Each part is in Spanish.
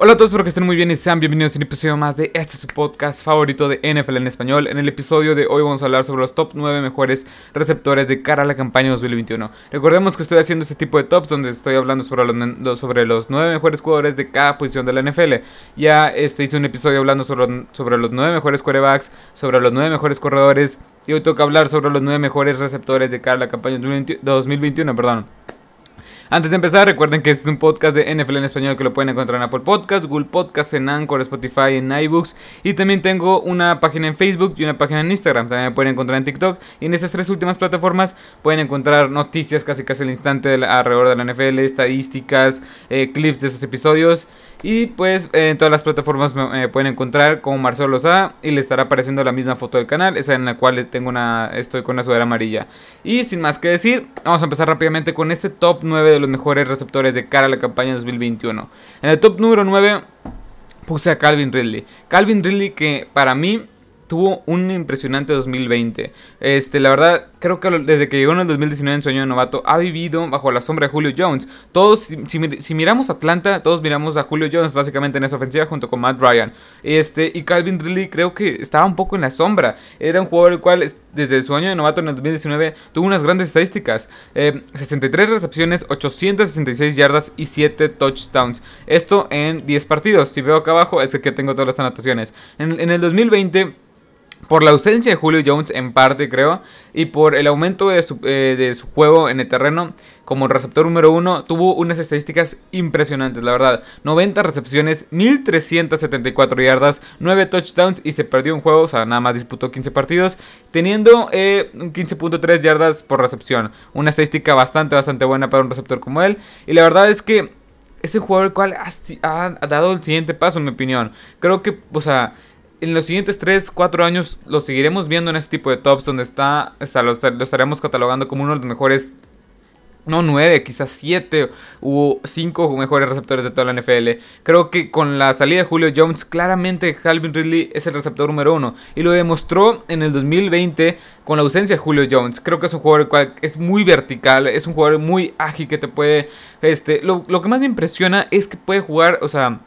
Hola a todos, espero que estén muy bien y sean bienvenidos a un episodio más de este su podcast favorito de NFL en español. En el episodio de hoy vamos a hablar sobre los top 9 mejores receptores de cara a la campaña 2021. Recordemos que estoy haciendo este tipo de tops donde estoy hablando sobre los, sobre los 9 mejores jugadores de cada posición de la NFL. Ya este, hice un episodio hablando sobre, sobre los 9 mejores quarterbacks, sobre los 9 mejores corredores y hoy toca hablar sobre los 9 mejores receptores de cara a la campaña 2021. Perdón. Antes de empezar, recuerden que este es un podcast de NFL en español que lo pueden encontrar en Apple Podcasts, Google Podcasts, en Anchor, Spotify, en iBooks. Y también tengo una página en Facebook y una página en Instagram. También me pueden encontrar en TikTok. Y en estas tres últimas plataformas pueden encontrar noticias casi casi al instante alrededor de la NFL, estadísticas, eh, clips de esos episodios. Y pues en todas las plataformas me pueden encontrar como Marcelo Lozada y le estará apareciendo la misma foto del canal, esa en la cual tengo una, estoy con una sudadera amarilla. Y sin más que decir, vamos a empezar rápidamente con este top 9 de los mejores receptores de cara a la campaña 2021. En el top número 9 puse a Calvin Ridley. Calvin Ridley que para mí tuvo un impresionante 2020. Este, la verdad, creo que desde que llegó en el 2019 en sueño de novato, ha vivido bajo la sombra de Julio Jones. Todos, si, miramos Atlanta, todos miramos a Julio Jones básicamente en esa ofensiva junto con Matt Ryan. Este, y Calvin Ridley creo que estaba un poco en la sombra. Era un jugador el cual desde su año de novato en el 2019 tuvo unas grandes estadísticas. 63 eh, recepciones, 866 yardas y 7 touchdowns. Esto en 10 partidos. Si veo acá abajo es el que tengo todas las anotaciones. En, en el 2020 por la ausencia de Julio Jones en parte creo y por el aumento de su, eh, de su, juego en el terreno como receptor número uno tuvo unas estadísticas impresionantes la verdad. 90 recepciones 1374 yardas 9 touchdowns y se perdió un juego o sea nada más disputó 15 partidos teniendo eh, 15.3 yardas por recepción. Una estadística bastante bastante buena para un receptor como él. Y la verdad es que es el jugador el cual ha, ha dado el siguiente paso en mi opinión. Creo que o sea en los siguientes 3, 4 años lo seguiremos viendo en este tipo de tops donde está, está lo, estaremos catalogando como uno de los mejores, no 9, quizás 7 u 5 mejores receptores de toda la NFL. Creo que con la salida de Julio Jones, claramente Calvin Ridley es el receptor número 1 y lo demostró en el 2020 con la ausencia de Julio Jones. Creo que es un jugador cual es muy vertical, es un jugador muy ágil que te puede, este, lo, lo que más me impresiona es que puede jugar, o sea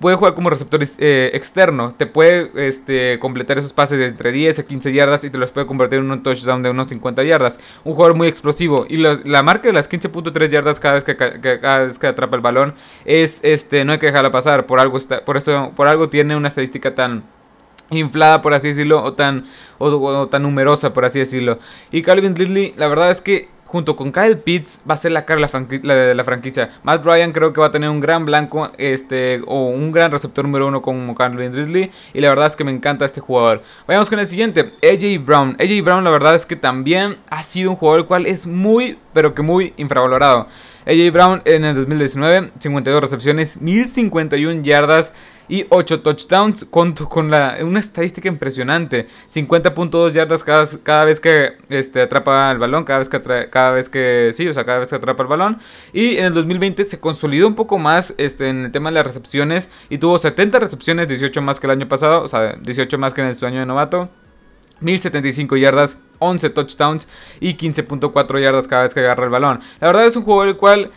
puede jugar como receptor eh, externo. Te puede este, completar esos pases de entre 10 a 15 yardas y te los puede convertir en un touchdown de unos 50 yardas. Un jugador muy explosivo. Y la marca de las 15.3 yardas cada vez que, cada vez que atrapa el balón es, este, no hay que dejarla pasar. Por algo, está, por, eso, por algo tiene una estadística tan inflada por así decirlo o tan o, tan numerosa por así decirlo y Calvin Ridley la verdad es que junto con Kyle Pitts va a ser la cara de la, franquicia. Matt Ryan creo que va a tener un gran blanco este, o un gran receptor número uno como Calvin Ridley. Y la verdad es que me encanta este jugador. Vayamos con el siguiente, AJ Brown. AJ Brown la verdad es que también ha sido un jugador el cual es muy, pero que muy infravalorado. AJ Brown en el 2019, 52 recepciones, 1051 yardas y 8 touchdowns con, con la, una estadística impresionante. 50.2 yardas cada, cada, vez que este, atrapa el balón, cada vez que, cada vez que sí, o sea, cada vez que atrapa el balón. Y en el 2020 se consolidó un poco más este, en el tema de las recepciones y tuvo 70 recepciones, 18 más que el año pasado, o sea, 18 más que en su año de novato. 1075 yardas, 11 touchdowns y 15.4 yardas cada vez que agarra el balón. La verdad es un jugador el cual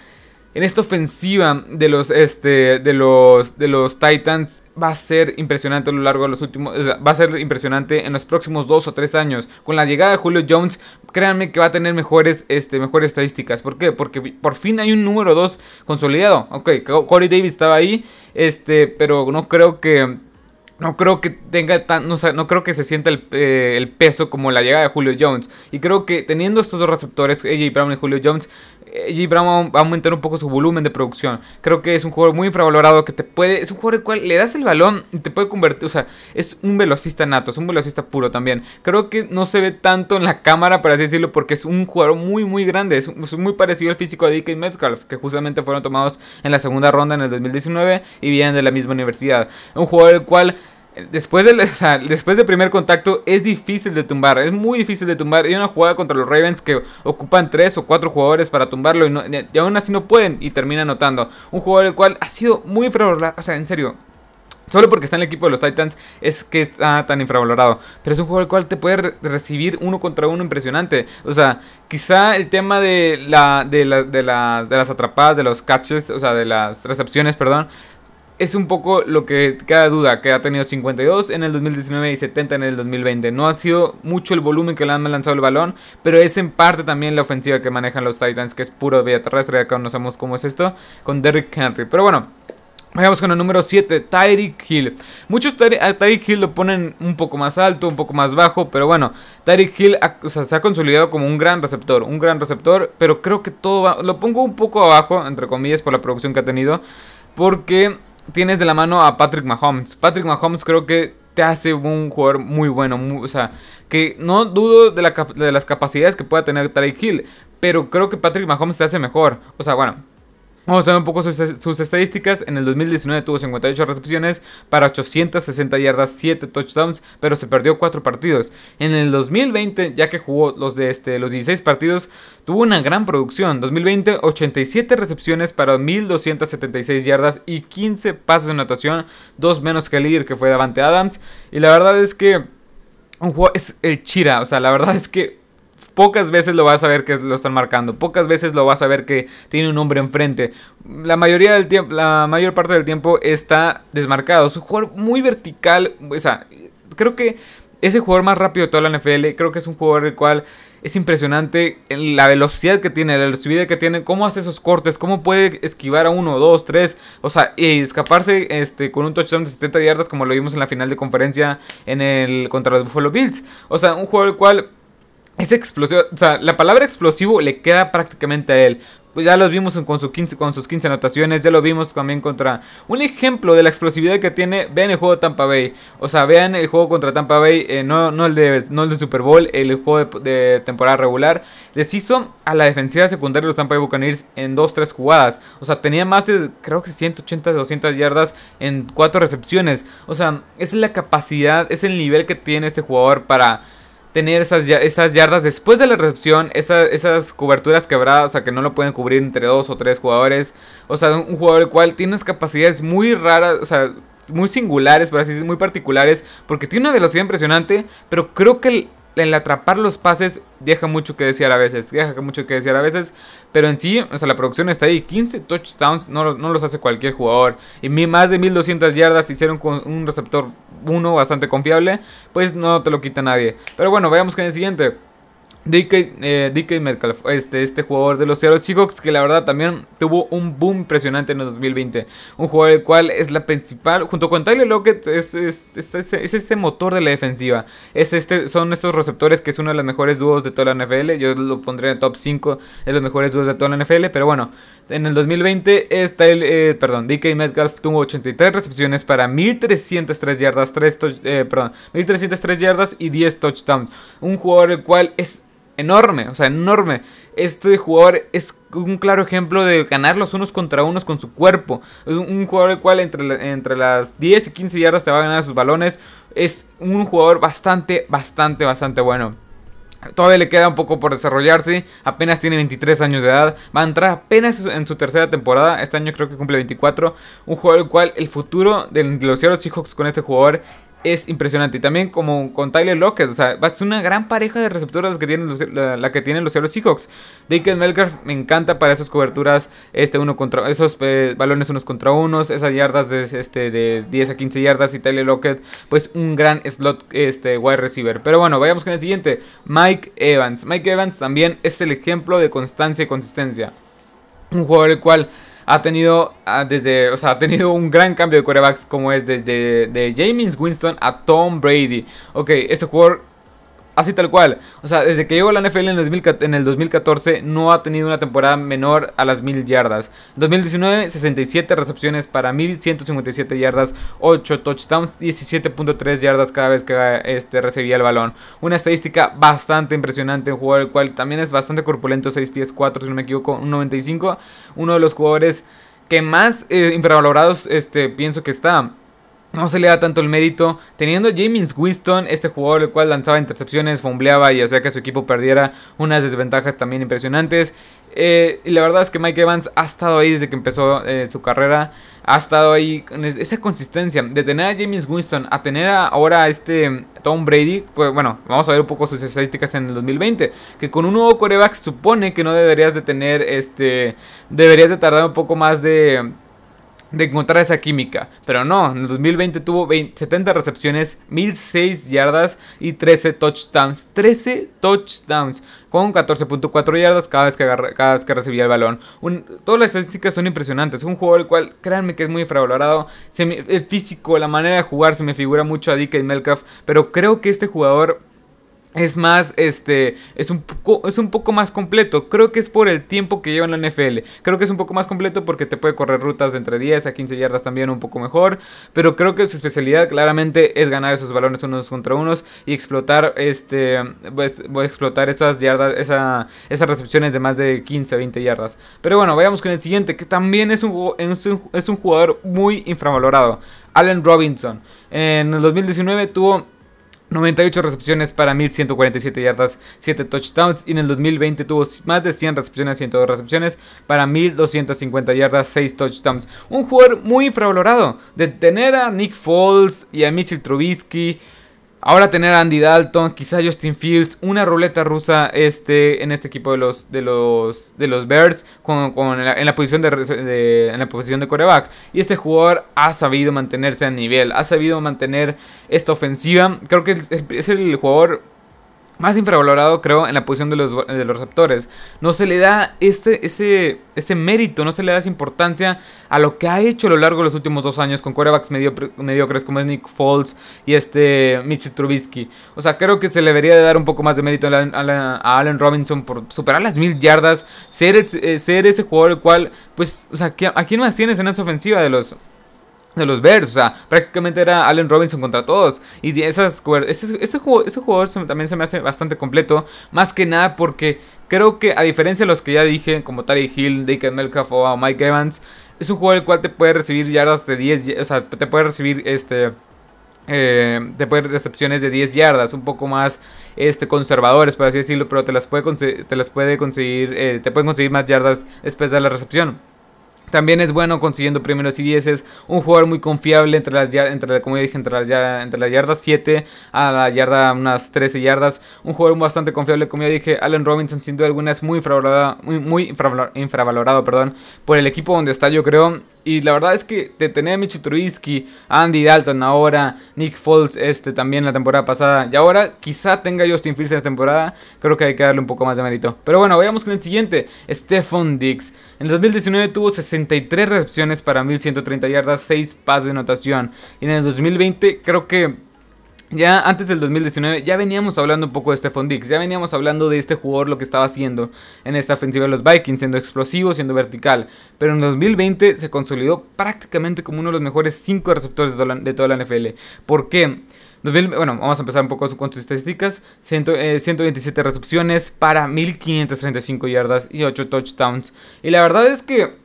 en esta ofensiva de los, este, de los, de los Titans va a ser impresionante a lo largo de los últimos, va a ser impresionante en los próximos dos o tres años. Con la llegada de Julio Jones, créanme que va a tener mejores, este, mejores estadísticas. ¿Por qué? Porque por fin hay un número 2 consolidado. Ok, Corey Davis estaba ahí, este, pero no creo que no creo que tenga tan, no, no creo que se sienta eh, el, peso como la llegada de Julio Jones. Y creo que teniendo estos dos receptores, AJ Brown y Julio Jones, AJ Brown va a aumentar un poco su volumen de producción. Creo que es un jugador muy infravalorado que te puede, es un jugador el cual le das el balón y te puede convertir, o sea, es un velocista nato, es un velocista puro también. Creo que no se ve tanto en la cámara, por así decirlo, porque es un jugador muy, muy grande. Es, muy parecido al físico de DK Metcalf, que justamente fueron tomados en la segunda ronda en el 2019 y vienen de la misma universidad. Un jugador el cual Después del, después primer contacto es difícil de tumbar, es muy difícil de tumbar. Hay una jugada contra los Ravens que ocupan tres o cuatro jugadores para tumbarlo y, aún así no pueden y termina anotando. Un jugador el cual ha sido muy infravalorado, o sea, en serio. Solo porque está en el equipo de los Titans es que está tan infravalorado. Pero es un jugador el cual te puede recibir uno contra uno impresionante. O sea, quizá el tema de, la, de, de las atrapadas, de los catches, o sea, de las recepciones, perdón es un poco lo que queda duda, que ha tenido 52 en el 2019 y 70 en el 2020. No ha sido mucho el volumen que le han lanzado el balón, pero es en parte también la ofensiva que manejan los Titans, que es puro vía terrestre, ya conocemos cómo es esto, con Derrick Henry. Pero bueno, Vamos con el número 7, Tyreek Hill. Muchos a Tyreek Hill lo ponen un poco más alto, un poco más bajo, pero bueno, Tyreek Hill se ha consolidado como un gran receptor, un gran receptor, pero creo que todo va, lo pongo un poco abajo, entre comillas, por la producción que ha tenido, porque tienes de la mano a Patrick Mahomes. Patrick Mahomes creo que te hace un jugador muy bueno, o sea, que no dudo de, de las capacidades que pueda tener Tyreek Hill, pero creo que Patrick Mahomes te hace mejor, o sea, bueno Vamos a ver un poco sus, estadísticas. En el 2019 tuvo 58 recepciones para 860 yardas, 7 touchdowns, pero se perdió 4 partidos. En el 2020, ya que jugó los, de este, los 16 partidos, tuvo una gran producción. 2020, 87 recepciones para 1276 yardas y 15 pases de anotación, dos menos que el líder que fue Davante Adams. Y la verdad es que un juego es el Chira, o sea, la verdad es que pocas veces lo vas a ver que lo están marcando, pocas veces lo vas a ver que tiene un hombre enfrente. La mayoría del tiempo, la mayor parte del tiempo está desmarcado. Es un jugador muy vertical, o sea, creo que ese jugador más rápido de toda la NFL, creo que es un jugador el cual es impresionante la velocidad que tiene, la velocidad que tiene, cómo hace esos cortes, cómo puede esquivar a uno, dos, tres, o sea, y escaparse este, con un touchdown de 70 yardas como lo vimos en la final de conferencia en el contra los Buffalo Bills. O sea, un jugador el cual es explosivo. O sea, la palabra explosivo le queda prácticamente a él. Pues ya lo vimos con, su 15, con sus 15 anotaciones. Ya lo vimos también contra. Un ejemplo de la explosividad que tiene. Vean el juego de Tampa Bay. O sea, vean el juego contra Tampa Bay. Eh, no, no, el de, no el de Super Bowl. El juego de, temporada regular. Les hizo a la defensiva secundaria de los Tampa Bay Buccaneers en 2-3 jugadas. O sea, tenía más de. Creo que 180, 200 yardas en 4 recepciones. O sea, es la capacidad. Es el nivel que tiene este jugador para tener esas, esas yardas después de la recepción, esas coberturas quebradas, o sea, que no lo pueden cubrir entre dos o tres jugadores. O sea, un jugador el cual tiene unas capacidades muy raras, o sea, muy singulares, por así decirlo, muy particulares, porque tiene una velocidad impresionante, pero creo que el, atrapar los pases deja mucho que decir a veces, deja mucho que decir a veces, pero en sí, o sea, la producción está ahí, 15 touchdowns no, no los hace cualquier jugador, y más de 1200 yardas hicieron con un receptor uno bastante confiable, pues no te lo quita nadie. Pero bueno, vayamos con el siguiente. DK, eh, Metcalf, este, este jugador de los Seattle Seahawks que la verdad también tuvo un boom impresionante en el 2020. Un jugador el cual es la principal, junto con Tyler Lockett, es, es, es, este motor de la defensiva. Es este, son estos receptores que es uno de los mejores dúos de toda la NFL. Yo lo pondré en el top 5 de los mejores dúos de toda la NFL. Pero bueno, en el 2020, es eh, perdón, DK Metcalf tuvo 83 recepciones para 1303 yardas, 3 eh, perdón, 1303 yardas y 10 touchdowns. Un jugador el cual es enorme, o sea, enorme. Este jugador es un claro ejemplo de ganar los unos contra unos con su cuerpo. Es un jugador el cual entre, entre las 10 y 15 yardas te va a ganar sus balones. Es un jugador bastante, bastante, bastante bueno. Todavía le queda un poco por desarrollarse. Apenas tiene 23 años de edad. Va a entrar apenas en su tercera temporada. Este año creo que cumple 24. Un jugador el cual el futuro de los Seattle Seahawks con este jugador es impresionante. Y también como con Tyler Lockett, o sea, va a ser una gran pareja de receptores que tienen los, la, que tienen los Seahawks. Deacon Melgar me encanta para esas coberturas, este uno contra esos eh, balones unos contra unos, esas yardas de este de 10 a 15 yardas y Tyler Lockett, pues un gran slot este wide receiver. Pero bueno, vayamos con el siguiente, Mike Evans. Mike Evans también es el ejemplo de constancia y consistencia. Un jugador el cual ha tenido ah, desde, o sea, ha tenido un gran cambio de corebacks como es desde de James Winston a Tom Brady. Ok, este jugador Así tal cual. O sea, desde que llegó la NFL en el, 2014 no ha tenido una temporada menor a las 1000 yardas. 2019, 67 recepciones para 1157 yardas, 8 touchdowns, 17.3 yardas cada vez que este, recibía el balón. Una estadística bastante impresionante. Un jugador el cual también es bastante corpulento, 6 pies 4 si no me equivoco, un 95. Uno de los jugadores que más eh, infravalorados este, pienso que está no se le da tanto el mérito. Teniendo James Winston, este jugador el cual lanzaba intercepciones, fumbleaba y hacía que su equipo perdiera unas desventajas también impresionantes. Eh, y la verdad es que Mike Evans ha estado ahí desde que empezó eh, su carrera. Ha estado ahí con esa consistencia de tener a James Winston a tener ahora a este Tom Brady. Pues bueno, vamos a ver un poco sus estadísticas en el 2020. Que con un nuevo coreback supone que no deberías de tener este. Deberías de tardar un poco más de de encontrar esa química. Pero no, en el 2020 tuvo 70 recepciones, 1006 yardas y 13 touchdowns. 13 touchdowns con 14.4 yardas cada vez que, cada vez que recibía el balón. todas las estadísticas son impresionantes. Un jugador el cual, créanme que es muy infravalorado. el físico, la manera de jugar se me figura mucho a DK Melcalf. Pero creo que este jugador es más, este, es un, poco, es un poco más completo. Creo que es por el tiempo que lleva en la NFL. Creo que es un poco más completo porque te puede correr rutas de entre 10 a 15 yardas también un poco mejor. Pero creo que su especialidad claramente es ganar esos balones unos contra unos y explotar, este, pues, explotar esas yardas, esa, esas recepciones de más de 15 a 20 yardas. Pero bueno, vayamos con el siguiente, que también es un, es un, es un jugador muy infravalorado. Allen Robinson. En el 2019 tuvo 98 recepciones para 1147 yardas, 7 touchdowns. Y en el 2020 tuvo más de 100 recepciones, 102 recepciones para 1250 yardas, 6 touchdowns. Un jugador muy infravalorado. De tener a Nick Foles y a Mitchell Trubisky. Ahora tener a Andy Dalton, quizá Justin Fields, una ruleta rusa este, en este equipo de los, de los, de los Bears con, en, la, posición de, en la posición de coreback. Y este jugador ha sabido mantenerse a nivel, ha sabido mantener esta ofensiva. Creo que es el jugador más infravalorado, creo, en la posición de los, de los receptores. No se le da este, ese, ese mérito, no se le da esa importancia a lo que ha hecho a lo largo de los últimos dos años con quarterbacks mediocres como es Nick Foles y este Mitchell Trubisky. O sea, creo que se le debería de dar un poco más de mérito a, Allen Robinson por superar las mil yardas, ser, eh, ser ese jugador el cual, pues, o sea, ¿a quién más tienes en esa ofensiva de los de los Bears, o sea, prácticamente era Allen Robinson contra todos. Y esas, ese, ese, juego, ese jugador también se me hace bastante completo, más que nada porque creo que a diferencia de los que ya dije, como Tari Hill, David Melcalf o Mike Evans, es un jugador el cual te puede recibir yardas de 10, o sea, te puede recibir este... Eh, te puede recepciones de 10 yardas, un poco más este, conservadores, por así decirlo, pero te las puede, te las puede conseguir, eh, te pueden conseguir más yardas después de la recepción. También es bueno consiguiendo primeros y dieces. Un jugador muy confiable entre las entre, como dije, entre las, entre las yardas 7 a la yarda unas 13 yardas. Un jugador bastante confiable, como ya dije. Allen Robinson, sin duda alguna, es muy infravalorado, muy, muy infravalorado, perdón, por el equipo donde está, yo creo. Y la verdad es que de tener a Michi Trubisky, Andy Dalton ahora, Nick Foles este también la temporada pasada. Y ahora quizá tenga Justin Fields esta temporada. Creo que hay que darle un poco más de mérito. Pero bueno, vayamos con el siguiente. Stephon Diggs. En el 2019 tuvo 63 recepciones para 1130 yardas, 6 pases de anotación. Y en el 2020 creo que ya antes del 2019 ya veníamos hablando un poco de Stephon Diggs, ya veníamos hablando de este jugador lo que estaba haciendo en esta ofensiva de los Vikings, siendo explosivo, siendo vertical, pero en 2020 se consolidó prácticamente como uno de los mejores 5 receptores de toda la NFL. ¿Por qué? Bueno, vamos a empezar un poco con sus estadísticas. 127 eh, recepciones para 1535 yardas y 8 touchdowns. Y la verdad es que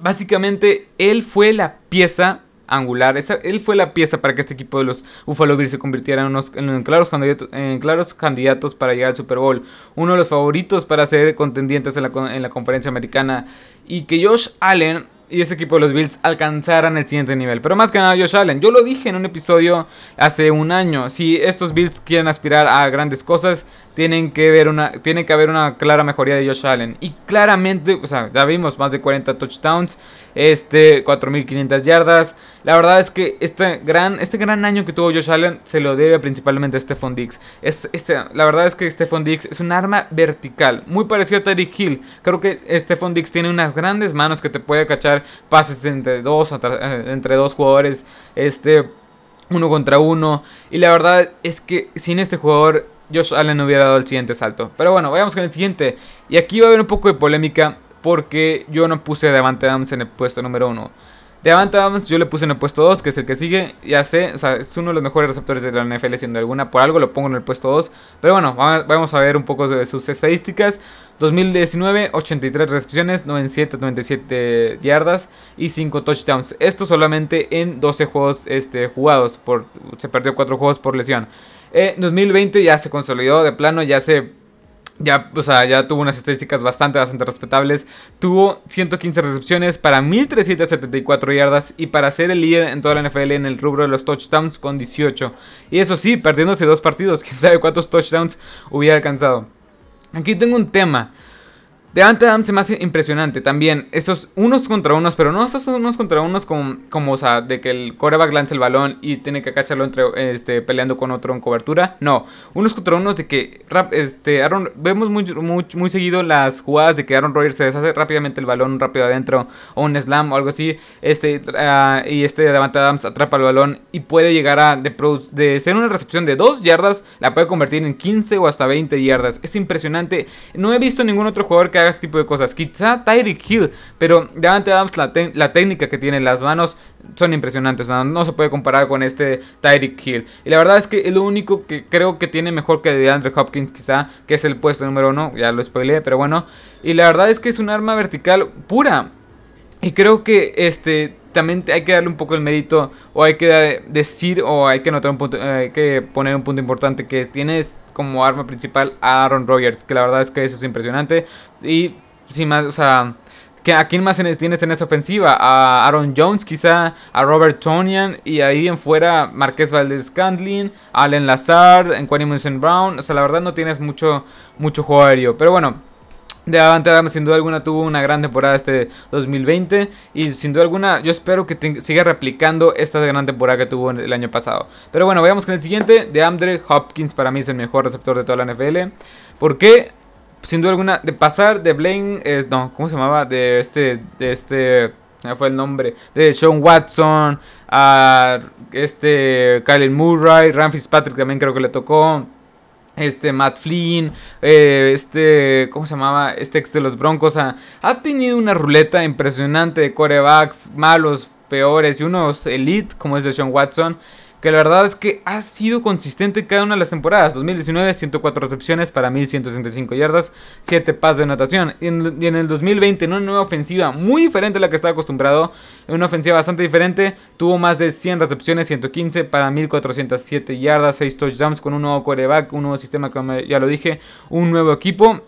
básicamente él fue la pieza angular. él fue la pieza para que este equipo de los Buffalo Bills se convirtiera en, unos, claros candidatos, claros candidatos, para llegar al Super Bowl. Uno de los favoritos para ser contendientes en la, en la conferencia americana. Y que Josh Allen y ese equipo de los Bills alcanzaran el siguiente nivel. Pero más que nada Josh Allen. Yo lo dije en un episodio hace un año. Si estos Bills quieren aspirar a grandes cosas, tienen que, ver una, tiene que haber una clara mejoría de Josh Allen. Y claramente, o sea, ya vimos más de 40 touchdowns, este, 4.500 yardas. La verdad es que este gran, este gran año que tuvo Josh Allen se lo debe principalmente a Stephon Diggs. Es, este, la verdad es que Stephon Diggs es un arma vertical, muy parecido a Terry Hill. Creo que Stephon Diggs tiene unas grandes manos que te puede cachar pases entre dos, eh, entre dos jugadores, este, uno contra uno. Y la verdad es que sin este jugador Josh Allen hubiera dado el siguiente salto. Pero bueno, vayamos con el siguiente. Y aquí va a haber un poco de polémica porque yo no puse a Devante Adams en el puesto número 1. Devante Adams yo le puse en el puesto 2, que es el que sigue. Ya sé, o sea, es uno de los mejores receptores de la NFL siendo alguna. Por algo lo pongo en el puesto 2. Pero bueno, vamos a ver un poco de sus estadísticas. 2019, 83 recepciones, 97, 97 yardas y 5 touchdowns. Esto solamente en 12 juegos este, jugados. Por, se perdió 4 juegos por lesión. En eh, 2020 ya se consolidó de plano, ya se ya, o sea, ya tuvo unas estadísticas bastante, bastante respetables. Tuvo 115 recepciones para 1374 yardas y para ser el líder en toda la NFL en el rubro de los touchdowns con 18. Y eso sí, perdiéndose dos partidos, quién sabe cuántos touchdowns hubiera alcanzado. Aquí tengo un tema. Devante Adams se me hace impresionante también. Estos unos contra unos, pero no estos unos contra unos como, como o sea, de que el coreback lance el balón y tiene que cacharlo entre, este, peleando con otro en cobertura. No, unos contra unos de que este, Aaron, vemos muy, muy, muy seguido las jugadas de que Aaron Rodgers se deshace rápidamente el balón rápido adentro o un slam o algo así. Este, uh, y este Devante Adams atrapa el balón y puede llegar a de, de ser una recepción de 2 yardas, la puede convertir en 15 o hasta 20 yardas. Es impresionante. No he visto ningún otro jugador que haga este tipo de cosas. Quizá Tyreek Hill, pero Davante Adams, la, la, técnica que tiene en las manos son impresionantes. ¿no? se puede comparar con este Tyreek Hill. Y la verdad es que lo único que creo que tiene mejor que de Andre Hopkins, quizá, que es el puesto número uno. Ya lo spoileé, pero bueno. Y la verdad es que es un arma vertical pura. Y creo que este también hay que darle un poco el mérito o hay que decir o hay que notar un punto, hay que poner un punto importante que tienes como arma principal a Aaron Rodgers, que la verdad es que eso es impresionante y sin más, o sea, que ¿a quién más tienes en esa ofensiva? A Aaron Jones, quizá, a Robert Tonian, y ahí en fuera Marqués Valdez Cantlin, Allen Lazard, en Quentin Brown. O sea, la verdad no tienes mucho, mucho juego aéreo. Pero bueno, de Avante Adams sin duda alguna tuvo una gran temporada este 2020 y sin duda alguna yo espero que siga replicando esta gran temporada que tuvo el año pasado. Pero bueno, vayamos con el siguiente, de Andre Hopkins para mí es el mejor receptor de toda la NFL. ¿Por qué? Sin duda alguna, de pasar de Blaine, no, ¿cómo se llamaba? De este, de este, fue el nombre, de Sean Watson, a este Kyle Murray, Ram Fitzpatrick también creo que le tocó este Matt Flynn, eh, este, ¿cómo se llamaba? Este ex de los Broncos. ha tenido una ruleta impresionante de corebacks malos, peores y unos elite como es de Sean Watson que la verdad es que ha sido consistente en cada una de las temporadas. 2019, 104 recepciones para 1165 yardas, 7 pases de anotación. Y en, el 2020, en una nueva ofensiva muy diferente a la que estaba acostumbrado, en una ofensiva bastante diferente, tuvo más de 100 recepciones, 115 para 1407 yardas, 6 touchdowns con un nuevo coreback, un nuevo sistema, como ya lo dije, un nuevo equipo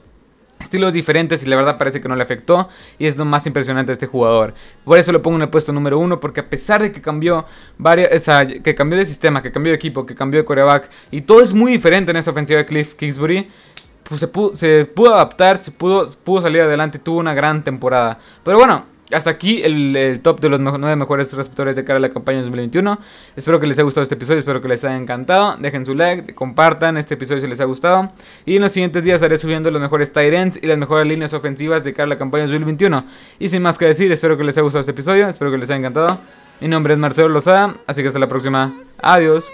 estilos diferentes y la verdad parece que no le afectó y es lo más impresionante de este jugador. Por eso lo pongo en el puesto número uno porque a pesar de que cambió varias, que cambió de sistema, que cambió de equipo, que cambió de coreback y todo es muy diferente en esta ofensiva de Cliff Kingsbury, pues se pudo, se pudo adaptar, se pudo, pudo salir adelante, tuvo una gran temporada. Pero bueno, hasta aquí el, top de los 9 mejores receptores de cara a la campaña 2021. Espero que les haya gustado este episodio, espero que les haya encantado. Dejen su like, compartan este episodio si les ha gustado. Y en los siguientes días estaré subiendo los mejores tight ends y las mejores líneas ofensivas de cara a la campaña 2021. Y sin más que decir, espero que les haya gustado este episodio, espero que les haya encantado. Mi nombre es Marcelo Lozada, así que hasta la próxima. Adiós.